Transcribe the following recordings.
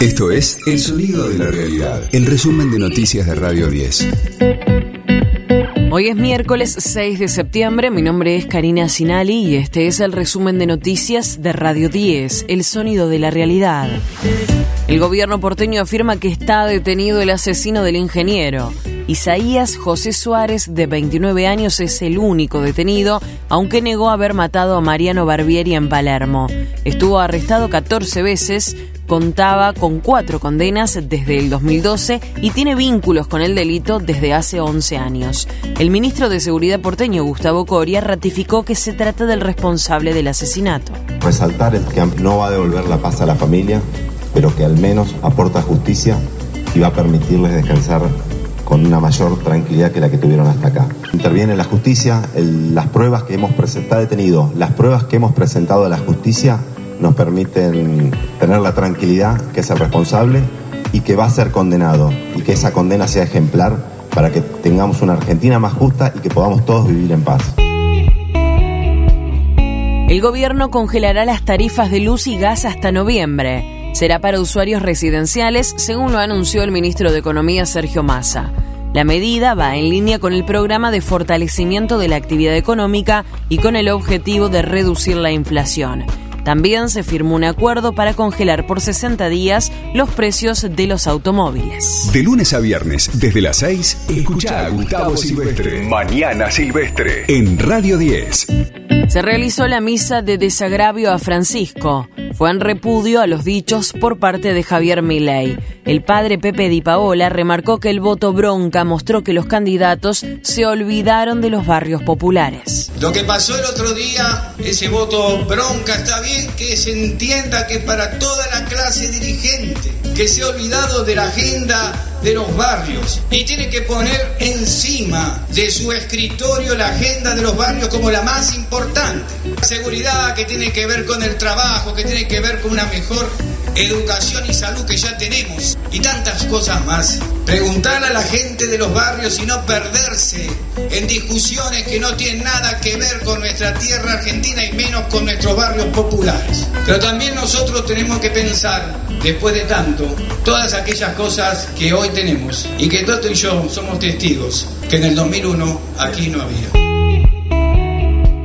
Esto es El Sonido de la Realidad, el resumen de noticias de Radio 10. Hoy es miércoles 6 de septiembre, mi nombre es Karina Sinali y este es el resumen de noticias de Radio 10, El Sonido de la Realidad. El gobierno porteño afirma que está detenido el asesino del ingeniero. Isaías José Suárez, de 29 años, es el único detenido, aunque negó haber matado a Mariano Barbieri en Palermo. Estuvo arrestado 14 veces, contaba con cuatro condenas desde el 2012 y tiene vínculos con el delito desde hace 11 años. El ministro de Seguridad porteño, Gustavo Coria, ratificó que se trata del responsable del asesinato. Resaltar el que no va a devolver la paz a la familia, pero que al menos aporta justicia y va a permitirles descansar con una mayor tranquilidad que la que tuvieron hasta acá. Interviene la justicia, las pruebas que hemos presentado detenido, las pruebas que hemos presentado a la justicia nos permiten tener la tranquilidad que es el responsable y que va a ser condenado y que esa condena sea ejemplar para que tengamos una Argentina más justa y que podamos todos vivir en paz. El gobierno congelará las tarifas de luz y gas hasta noviembre será para usuarios residenciales, según lo anunció el ministro de Economía Sergio Massa. La medida va en línea con el programa de fortalecimiento de la actividad económica y con el objetivo de reducir la inflación. También se firmó un acuerdo para congelar por 60 días los precios de los automóviles. De lunes a viernes, desde las 6, escucha a Gustavo Silvestre. Mañana Silvestre. En Radio 10. Se realizó la misa de desagravio a Francisco fue en repudio a los dichos por parte de Javier Milei. El padre Pepe Di Paola remarcó que el voto bronca mostró que los candidatos se olvidaron de los barrios populares. Lo que pasó el otro día, ese voto bronca, está bien que se entienda que para toda la clase dirigente, que se ha olvidado de la agenda de los barrios y tiene que poner encima de su escritorio la agenda de los barrios como la más importante. Seguridad que tiene que ver con el trabajo, que tiene que ver con una mejor educación y salud que ya tenemos y tantas cosas más. Preguntar a la gente de los barrios y no perderse en discusiones que no tienen nada que ver con nuestra tierra argentina y menos con nuestros barrios populares. Pero también nosotros tenemos que pensar, después de tanto, todas aquellas cosas que hoy tenemos y que Toto y yo somos testigos que en el 2001 aquí no había.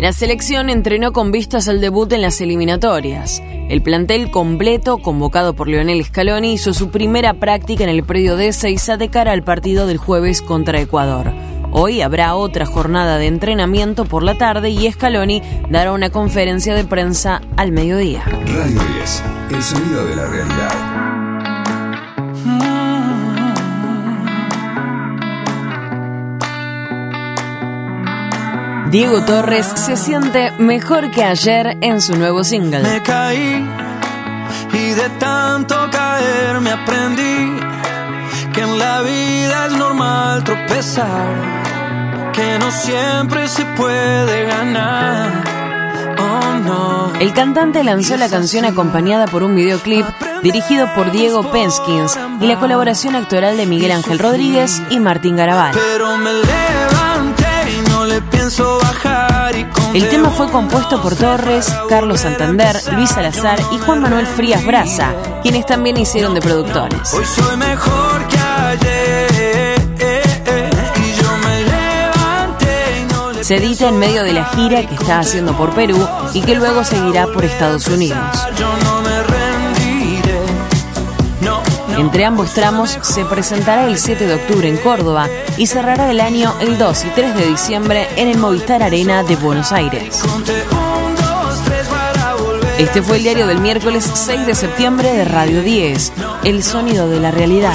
La selección entrenó con vistas al debut en las eliminatorias. El plantel completo, convocado por Leonel Scaloni, hizo su primera práctica en el predio de Ezeiza de cara al partido del jueves contra Ecuador. Hoy habrá otra jornada de entrenamiento por la tarde y Scaloni dará una conferencia de prensa al mediodía. Radio 10, el sonido de la realidad. Diego Torres se siente mejor que ayer en su nuevo single. Me caí y de tanto caer me aprendí que en la vida es normal tropezar, que no siempre se puede ganar. El cantante lanzó la canción acompañada por un videoclip dirigido por Diego Penskins y la colaboración actoral de Miguel Ángel Rodríguez y Martín Garabal. El tema fue compuesto por Torres, Carlos Santander, Luis Salazar y Juan Manuel Frías Braza, quienes también hicieron de productores. Hoy soy mejor que ayer. Se edita en medio de la gira que está haciendo por Perú y que luego seguirá por Estados Unidos. Entre ambos tramos se presentará el 7 de octubre en Córdoba y cerrará el año el 2 y 3 de diciembre en el Movistar Arena de Buenos Aires. Este fue el diario del miércoles 6 de septiembre de Radio 10, El sonido de la realidad.